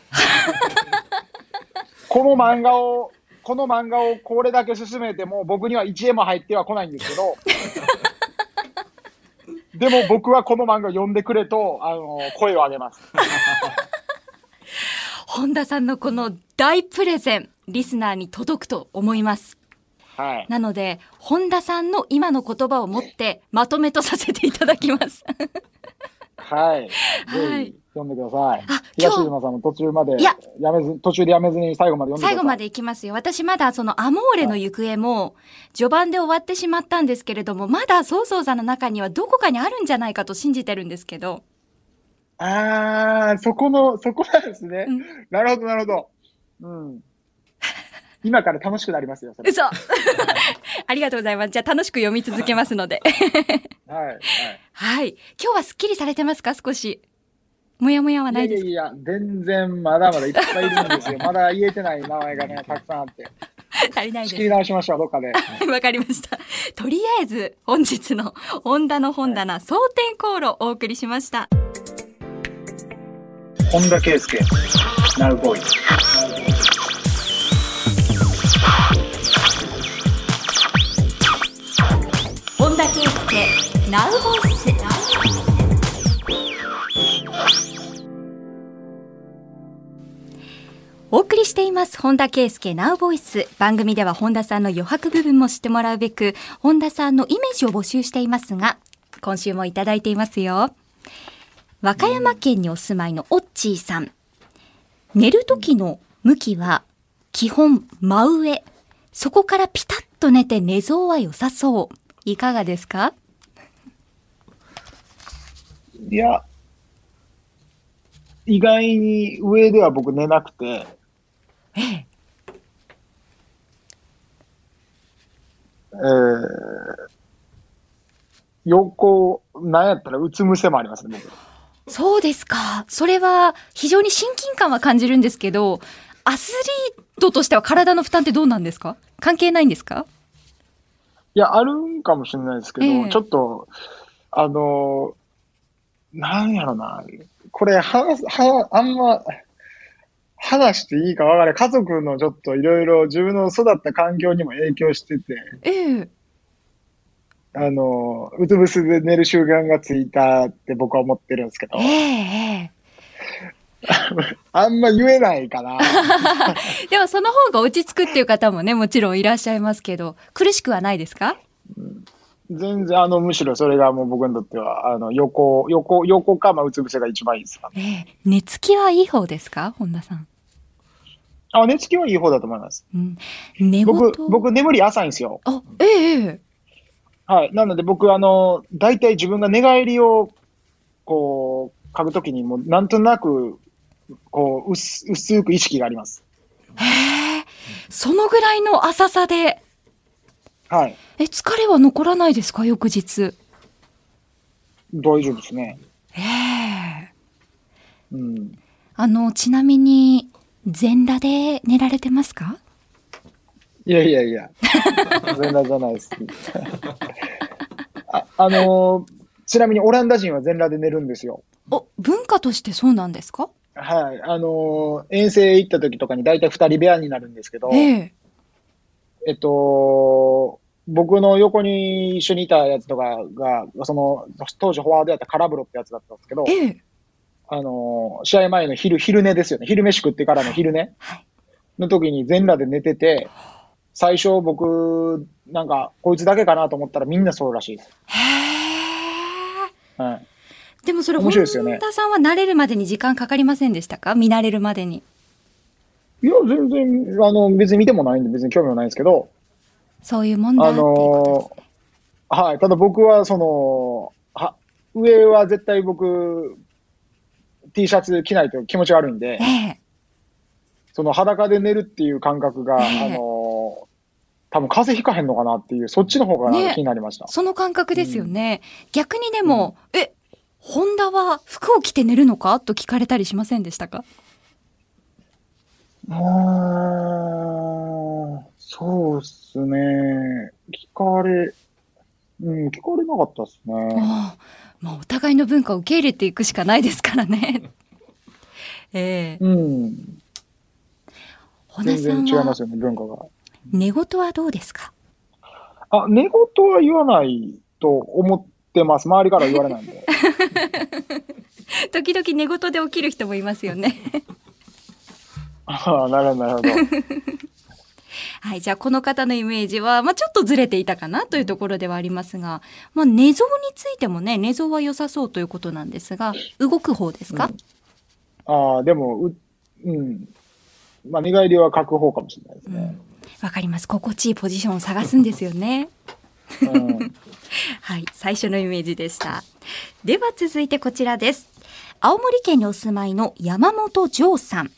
この漫画を、この漫画をこれだけ進めても僕には1円も入っては来ないんですけど、でも僕はこの漫画を読んでくれと、あの、声を上げます。本田さんのこの大プレゼン、リスナーに届くと思います。はい。なので、本田さんの今の言葉を持ってまとめとさせていただきます。はい。はいぜひ読んでください。あ東島さんも途中までいややめず、途中でやめずに最後まで読んでください。最後までいきますよ。私まだそのアモーレの行方も序盤で終わってしまったんですけれども、まだ曹操さんの中にはどこかにあるんじゃないかと信じてるんですけど。あー、そこの、そこなんですね。うんなるほど、なるほど。うん。今から楽しくなりますよ、それ。嘘ありがとうございます。じゃあ楽しく読み続けますので。はい。はい。はい。今日はすっきりされてますか？少し。もやもやはないですか？いやいや全然まだまだいっぱいいるんですよ。まだ言えてない名前がね、たくさんあって。足りない仕切りで直しましょう、どっかで。す。わかりました。とりあえず、本日の本田の本棚、蒼天航路お送りしました。本田圭佑、ナウボーイ。田圭佑、ナウボイス。お送りしています本田圭佑ナウボイス番組では本田さんの余白部分も知ってもらうべく本田さんのイメージを募集していますが今週もいただいていますよ。和歌山県にお住まいのオッチーさん。寝る時の向きは基本真上。そこからピタッと寝て寝相は良さそう。いかがですか？いや、意外に上では僕寝なくて、ええ。えー、横、なんやったらうつ伏せもありますね、僕。そうですか。それは非常に親近感は感じるんですけど、アスリートとしては体の負担ってどうなんですか？関係ないんですか？いや、あるんかもしれないですけど、ええちょっと、あの、なんやろな。これ、は、は、あんま、話していいかわからない。家族のちょっといろいろ自分の育った環境にも影響してて、ええ。あの、うつ伏せで寝る習慣がついたって僕は思ってるんですけどえ、ええ あんま言えないかな。え。でもその方が落ち着くっていう方もね、もちろんいらっしゃいますけど、苦しくはないですか？全然、あの、むしろそれがもう僕にとっては、あの、横、横、横か、まあ、うつ伏せが一番いいですかね。ええ。寝つきはいい方ですか？本田さん。あ、寝つきはいい方だと思います。うん。寝言？僕、僕、眠り浅いんですよ。あ、ええええ。はい。なので僕、あの、大体自分が寝返りを、こう、書くときにもう、なんとなく、こう、薄、薄く意識があります。へえ。そのぐらいの浅さで、はい。え、疲れは残らないですか？翌日。大丈夫ですね。ええ。うん。あの、ちなみに、全裸で寝られてますか？いやいやいや、全裸じゃないです。あ、あのーちなみにオランダ人は全裸で寝るんですよ。お、文化としてそうなんですか？はい。あのー遠征行った時とかに大体二人部屋になるんですけど、ええ。えっと、僕の横に一緒にいたやつとかが、その、当時フォワードやったカラブロってやつだったんですけど、ええ。あのー試合前の昼、昼寝ですよね。昼飯食ってからの昼寝はい。の時に全裸で寝てて、最初僕、なんか、こいつだけかなと思ったらみんなそうらしいです。へえ。はい。でもそれ、面白いですよね本田さんは慣れるまでに時間かかりませんでしたか？見慣れるまでに。いや、全然、あの、別に見てもないんで別に興味もないんですけど、そういうもんだはい。ただ僕は、その、は、上は絶対僕、T シャツ着ないと気持ち悪いんでえ、え。その裸で寝るっていう感覚が、ええあの、多分風邪ひかへんのかなっていう、そっちの方が気になりました。その感覚ですよね。逆にでも、え、本田は服を着て寝るのか？と聞かれたりしませんでしたか？うーん、そうっすね。聞かれ、うん、聞かれなかったっすね。ああまあ、お互いの文化を受け入れていくしかないですからね。ええうん、本田全さん違いますよね、文化が。寝言はどうですか？あ、寝言は言わないと思ってます。周りからは言われないんで。時々寝言で起きる人もいますよね。ああ、なるほど、なるほど。はい、じゃあこの方のイメージは、まあ、ちょっとずれていたかなというところではありますが、まあ、寝相についてもね寝相は良さそうということなんですが動く方ですか、ああ、でも、う、うん。まあ、寝返りは書く方かもしれないですうんね。わかります心地いいポジションを探すんですよね。はい、最初のイメージでした。では続いてこちらです。青森県にお住まいの山本城さん。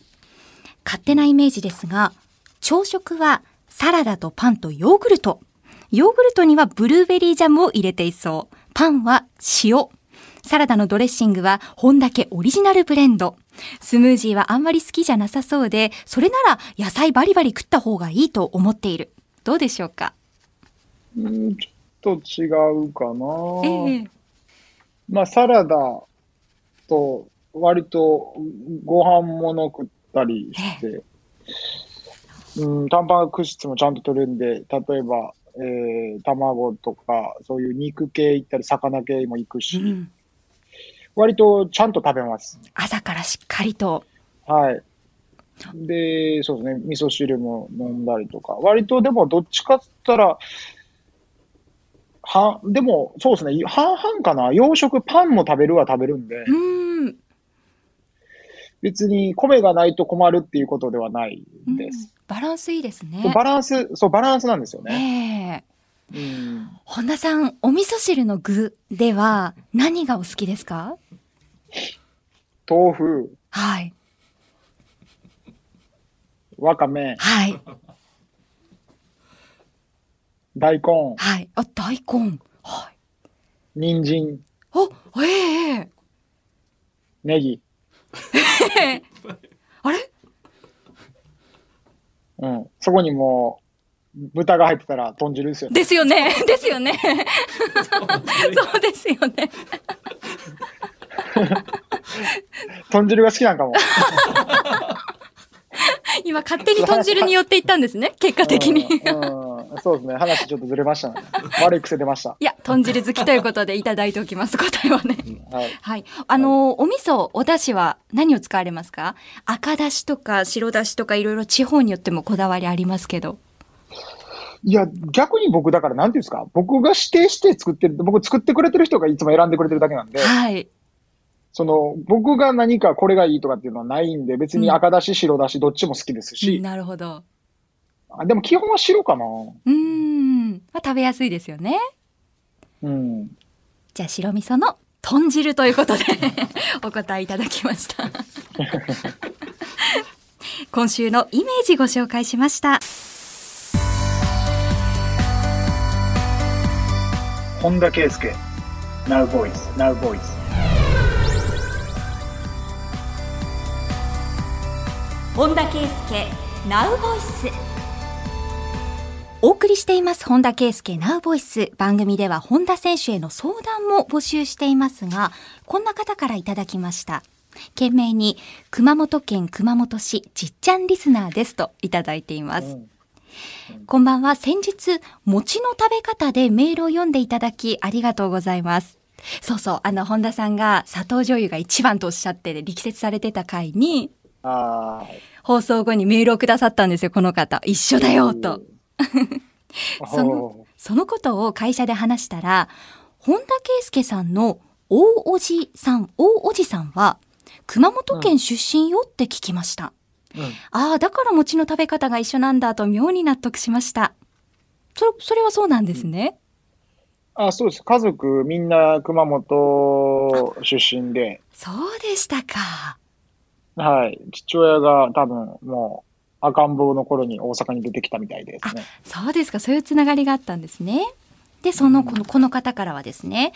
勝手なイメージですが、朝食はサラダとパンとヨーグルト。ヨーグルトにはブルーベリージャムを入れていそう。パンは塩。サラダのドレッシングは本だけオリジナルブレンド。スムージーはあんまり好きじゃなさそうで、それなら野菜バリバリ食った方がいいと思っている。どうでしょうか？うんちょっと違うかな。ええまあ、サラダと、割とご飯もの食ったりして、うん、タンパク質もちゃんと取るんで、例えば、えー、卵とか、そういう肉系行ったり、魚系も行くし、うん割とちゃんと食べます。朝からしっかりと。はい。で、そうですね、味噌汁も飲んだりとか、割とでもどっちかっつったら、は、でも、そうですね、半々かな。洋食、パンも食べるは食べるんで、ん。別に米がないと困るっていうことではないうんです。バランスいいですね。バランス、そう、バランスなんですよね。ええうん。本田さん、お味噌汁の具では何がお好きですか？豆腐、はい。わかめ、はい。大根、はい。あ、大根。はい。人参、お、ええネギ。あれ？うん。そこにもう、豚が入ってたら豚汁ですよね。ですよね。ですよね。そうですよね。豚汁が好きなんかも。今勝手に豚汁に寄っていったんですね。結果的に。うん、うんそうですね。話ちょっとずれましたね。悪い癖出ました。いや、豚汁好きということでいただいておきます。答えはね。はい。はい。あのーお味噌、お出汁は何を使われますか？赤出汁とか白出汁とかいろいろ地方によってもこだわりありますけど。いや、逆に僕、だから、なんていうんですか、僕が指定して作ってる、僕作ってくれてる人がいつも選んでくれてるだけなんで、はい。その、僕が何かこれがいいとかっていうのはないんで、別に赤だし、白だし、どっちも好きですし、なるほど。あでも基本は白かな。うーん。まあ、食べやすいですよね。うん。じゃあ白味噌の豚汁ということで お答えいただきました。今週のイメージご紹介しました。本田圭佑、Now Voice, Now Voice。本田圭佑 Now Voice お送りしています本田圭佑 Now Voice 番組では本田選手への相談も募集していますがこんな方からいただきました。懸命に熊本県熊本市じっちゃんリスナーですといただいています、こんばんは。先日餅の食べ方でメールを読んでいただきありがとうございます。そうそう。あの本田さんが砂糖醤油が一番とおっしゃって力説されてた回にあ放送後にメールをくださったんですよ、この方。一緒だよ、と。あ。そのそのことを会社で話したら、本田圭佑さんの大おじさん、大おじさんは、熊本県出身よって聞きました。うんああ、だから餅の食べ方が一緒なんだと妙に納得しました。それ、それはそうなんですね。あ、そうです。家族みんな熊本出身で、そうでしたか。はい。父親が多分もう赤ん坊の頃に大阪に出てきたみたいですね。そうですか。そういうつながりがあったんですね。で、その、この、この方からはですね、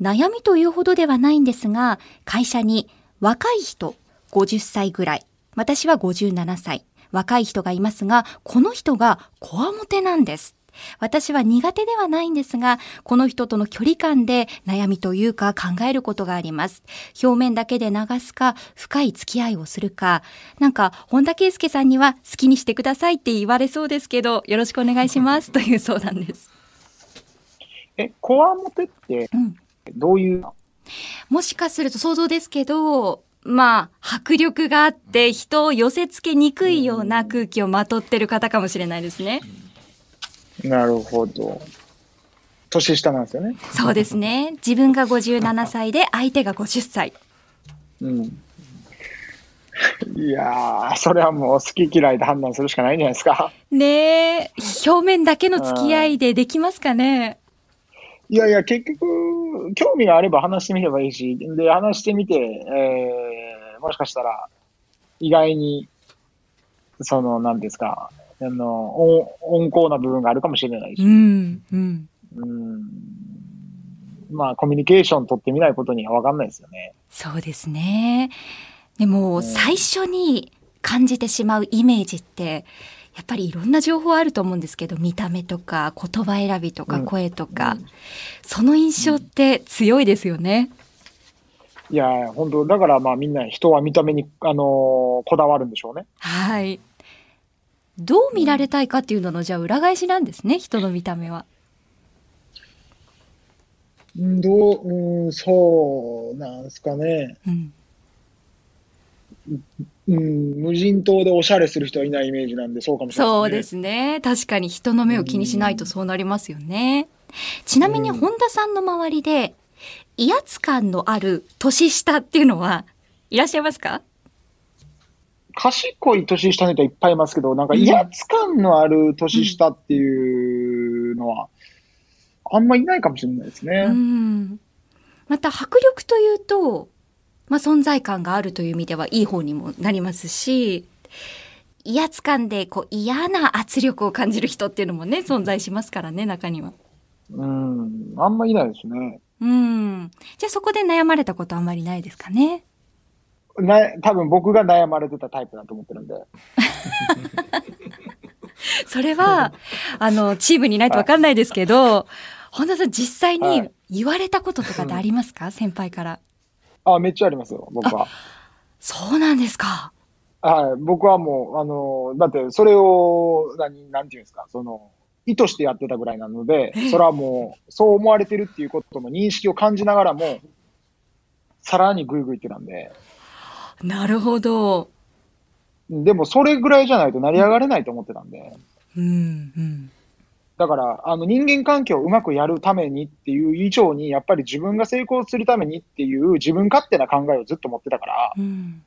悩みというほどではないんですが、会社に若い人、50歳ぐらい、私は57歳、若い人がいますが、この人がこわもてなんです。私は苦手ではないんですが、この人との距離感で悩みというか考えることがあります。表面だけで流すか、深い付き合いをするか、なんか、本田圭佑さんには好きにしてくださいって言われそうですけど、よろしくお願いしますという相談です。え、こわもてってうん。どういう、もしかすると想像ですけど、まあ、迫力があって人を寄せ付けにくいような空気をまとってる方かもしれないですね。なるほど。年下なんですよね。そうですね。自分が57歳で相手が50歳。うん。いやー、それはもう好き嫌いで判断するしかないんじゃないですか。ねえ、表面だけの付き合いでできますかね。いやいや、結局、興味があれば話してみればいいし、で、話してみて、えー、もしかしたら、意外に、その、なんですか、あの、温温厚な部分があるかもしれないし、うん、うん。うん、まあ、コミュニケーション取ってみないことには分かんないですよね。そうですね。でも、うん最初に感じてしまうイメージって、やっぱりいろんな情報あると思うんですけど、見た目とか言葉選びとかうん声とか、うんその印象って強いですよね。いや、本当だからまあみんな人は見た目に、あのーこだわるんでしょうね。はい。どう見られたいかっていうのの、じゃあ裏返しなんですね、人の見た目は。どう、うん、そうなんですかね。うん。うん、無人島でおしゃれする人はいないイメージなんで、そうかもしれないそうですね。確かに人の目を気にしないとそうなりますよね。ちなみにうん本田さんの周りで、威圧感のある年下っていうのはいらっしゃいますか？賢い年下の人はいっぱいいますけど、なんか威圧感のある年下っていうのは、あんまいないかもしれないですね。うん。また迫力というと、まあ、存在感があるという意味ではいい方にもなりますし、威圧感でこう嫌な圧力を感じる人っていうのもね、存在しますからね、中には。うん、あんまいないですね。うん。じゃあそこで悩まれたことあんまりないですかね？な、多分僕が悩まれてたタイプだと思ってるんで。それは、あの、チームにいないとわかんないですけど、本田さん実際にはい言われたこととかってありますか？先輩から。あ、めっちゃありますよ、僕は。そうなんですか。はい、僕はもう、あの、だって、それを、何、なんていうんですか、その、意図してやってたぐらいなので、それはもう、そう思われてるっていうことの認識を感じながらも、さらにグイグイってたんで、なるほど。でもそれぐらいじゃないと成り上がれないと思ってたんで、うん、うん。だから、あの、人間関係をうまくやるためにっていう以上に、やっぱり自分が成功するためにっていう自分勝手な考えをずっと持ってたから、うん。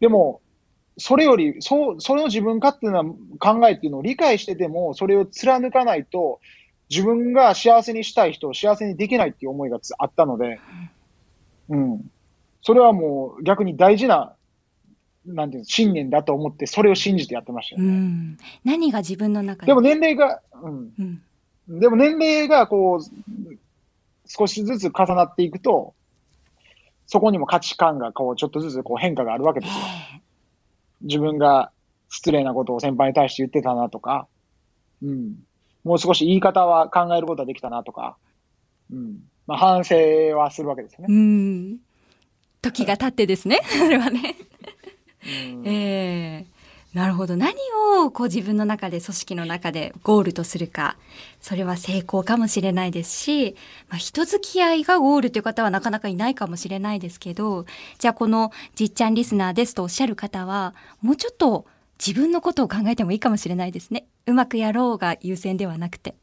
でも、それより、そう、その自分勝手な考えっていうのを理解してても、それを貫かないと、自分が幸せにしたい人を幸せにできないっていう思いがつあったので、うん。それはもう逆に大事な、なんていうの、信念だと思って、それを信じてやってましたようね。ん。何が自分の中で？でも年齢が、うん。うん。でも年齢がこう、少しずつ重なっていくと、そこにも価値観がこう、ちょっとずつこう変化があるわけですよ。え自分が失礼なことを先輩に対して言ってたなとか、うん。もう少し言い方は考えることができたなとか、うん。まあ反省はするわけですよえうね。ん。時が経ってですね。それはね。うんええなるほど。何をこう自分の中で組織の中でゴールとするか。それは成功かもしれないですし、まあ、人付き合いがゴールという方はなかなかいないかもしれないですけど、じゃあこのじっちゃんリスナーですとおっしゃる方は、もうちょっと自分のことを考えてもいいかもしれないですね。うまくやろうが優先ではなくて。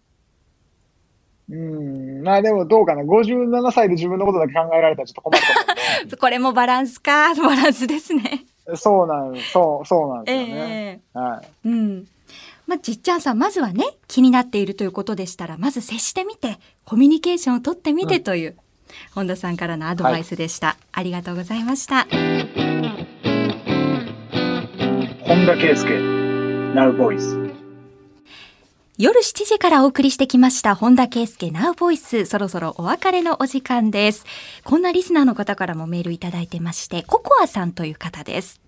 うん。まあでもどうかな。57歳で自分のことだけ考えられたらちょっと困ると思うんで。これもバランスか、バランスですね。そうなん、そう、そうなんですよえね。えはい。うん。まあ、じっちゃんさん、まずはね、気になっているということでしたら、まず接してみて、コミュニケーションをとってみてという、本田さんからのアドバイスでした。ありがとうございました。本田圭佑、Now Voice。夜7時からお送りしてきました、本田圭佑 Now Voice。そろそろお別れのお時間です。こんなリスナーの方からもメールいただいてまして、ココアさんという方です。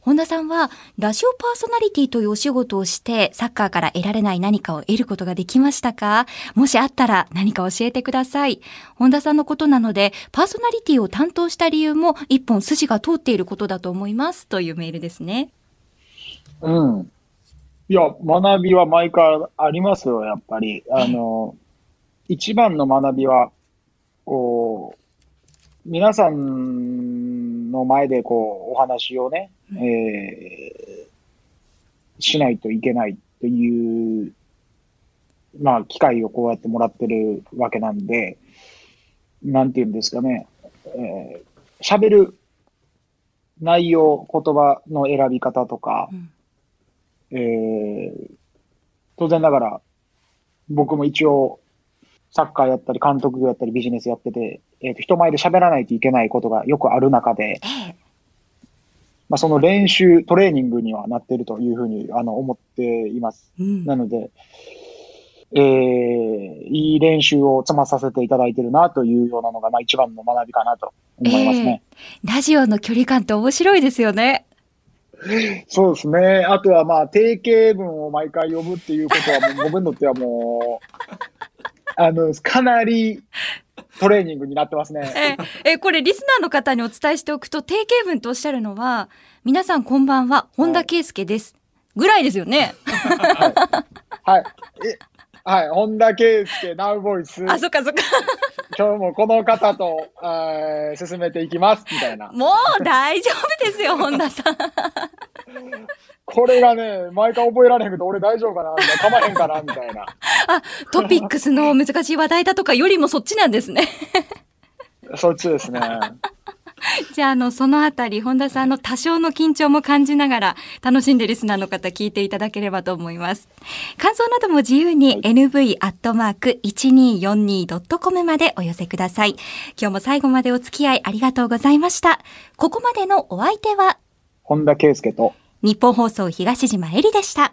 本田さんは、ラジオパーソナリティというお仕事をして、サッカーから得られない何かを得ることができましたか？もしあったら何か教えてください。本田さんのことなので、パーソナリティを担当した理由も一本筋が通っていることだと思います。というメールですね。うん。いや、学びは毎回ありますよ、やっぱり。あの、一番の学びは、こう、皆さんの前でこう、お話をね、うん。えーしないといけないという、まあ、機会をこうやってもらってるわけなんで、なんていうんですかね、えー喋る内容、言葉の選び方とか、うんえー当然ながら、僕も一応、サッカーやったり、監督業やったり、ビジネスやってて、えーと人前で喋らないといけないことがよくある中で、ええ。まあ、その練習、トレーニングにはなっているというふうにあの思っています。うんなので、えーいい練習を積まさせていただいているなというようなのが、まあ、一番の学びかなと思いますね。ラジオの距離感って面白いですよね。そうですね。あとはまあ、定型文を毎回読むっていうことは、もう僕にとってはもう、あの、かなりトレーニングになってますね。え、え、これリスナーの方にお伝えしておくと、定型文とおっしゃるのは、皆さんこんばんは、本田圭佑です。ぐらいですよね。はい。えはい。本田圭佑、ナウボイス。あ、そっかそっか。今日もこの方と、えー進めていきます、みたいな。もう大丈夫ですよ、本田さん。これがね、毎回覚えられへんけど、俺大丈夫かな。かまへんかなみたいな。あ、トピックスの難しい話題だとかよりもそっちなんですね。そっちですね。じゃあ、あの、そのあたり、本田さんの多少の緊張も感じながら、楽しんでリスナーの方聞いていただければと思います。感想なども自由に nv.1242.com までお寄せください。今日も最後までお付き合いありがとうございました。ここまでのお相手は、本田圭佑と、日本放送東島えりでした。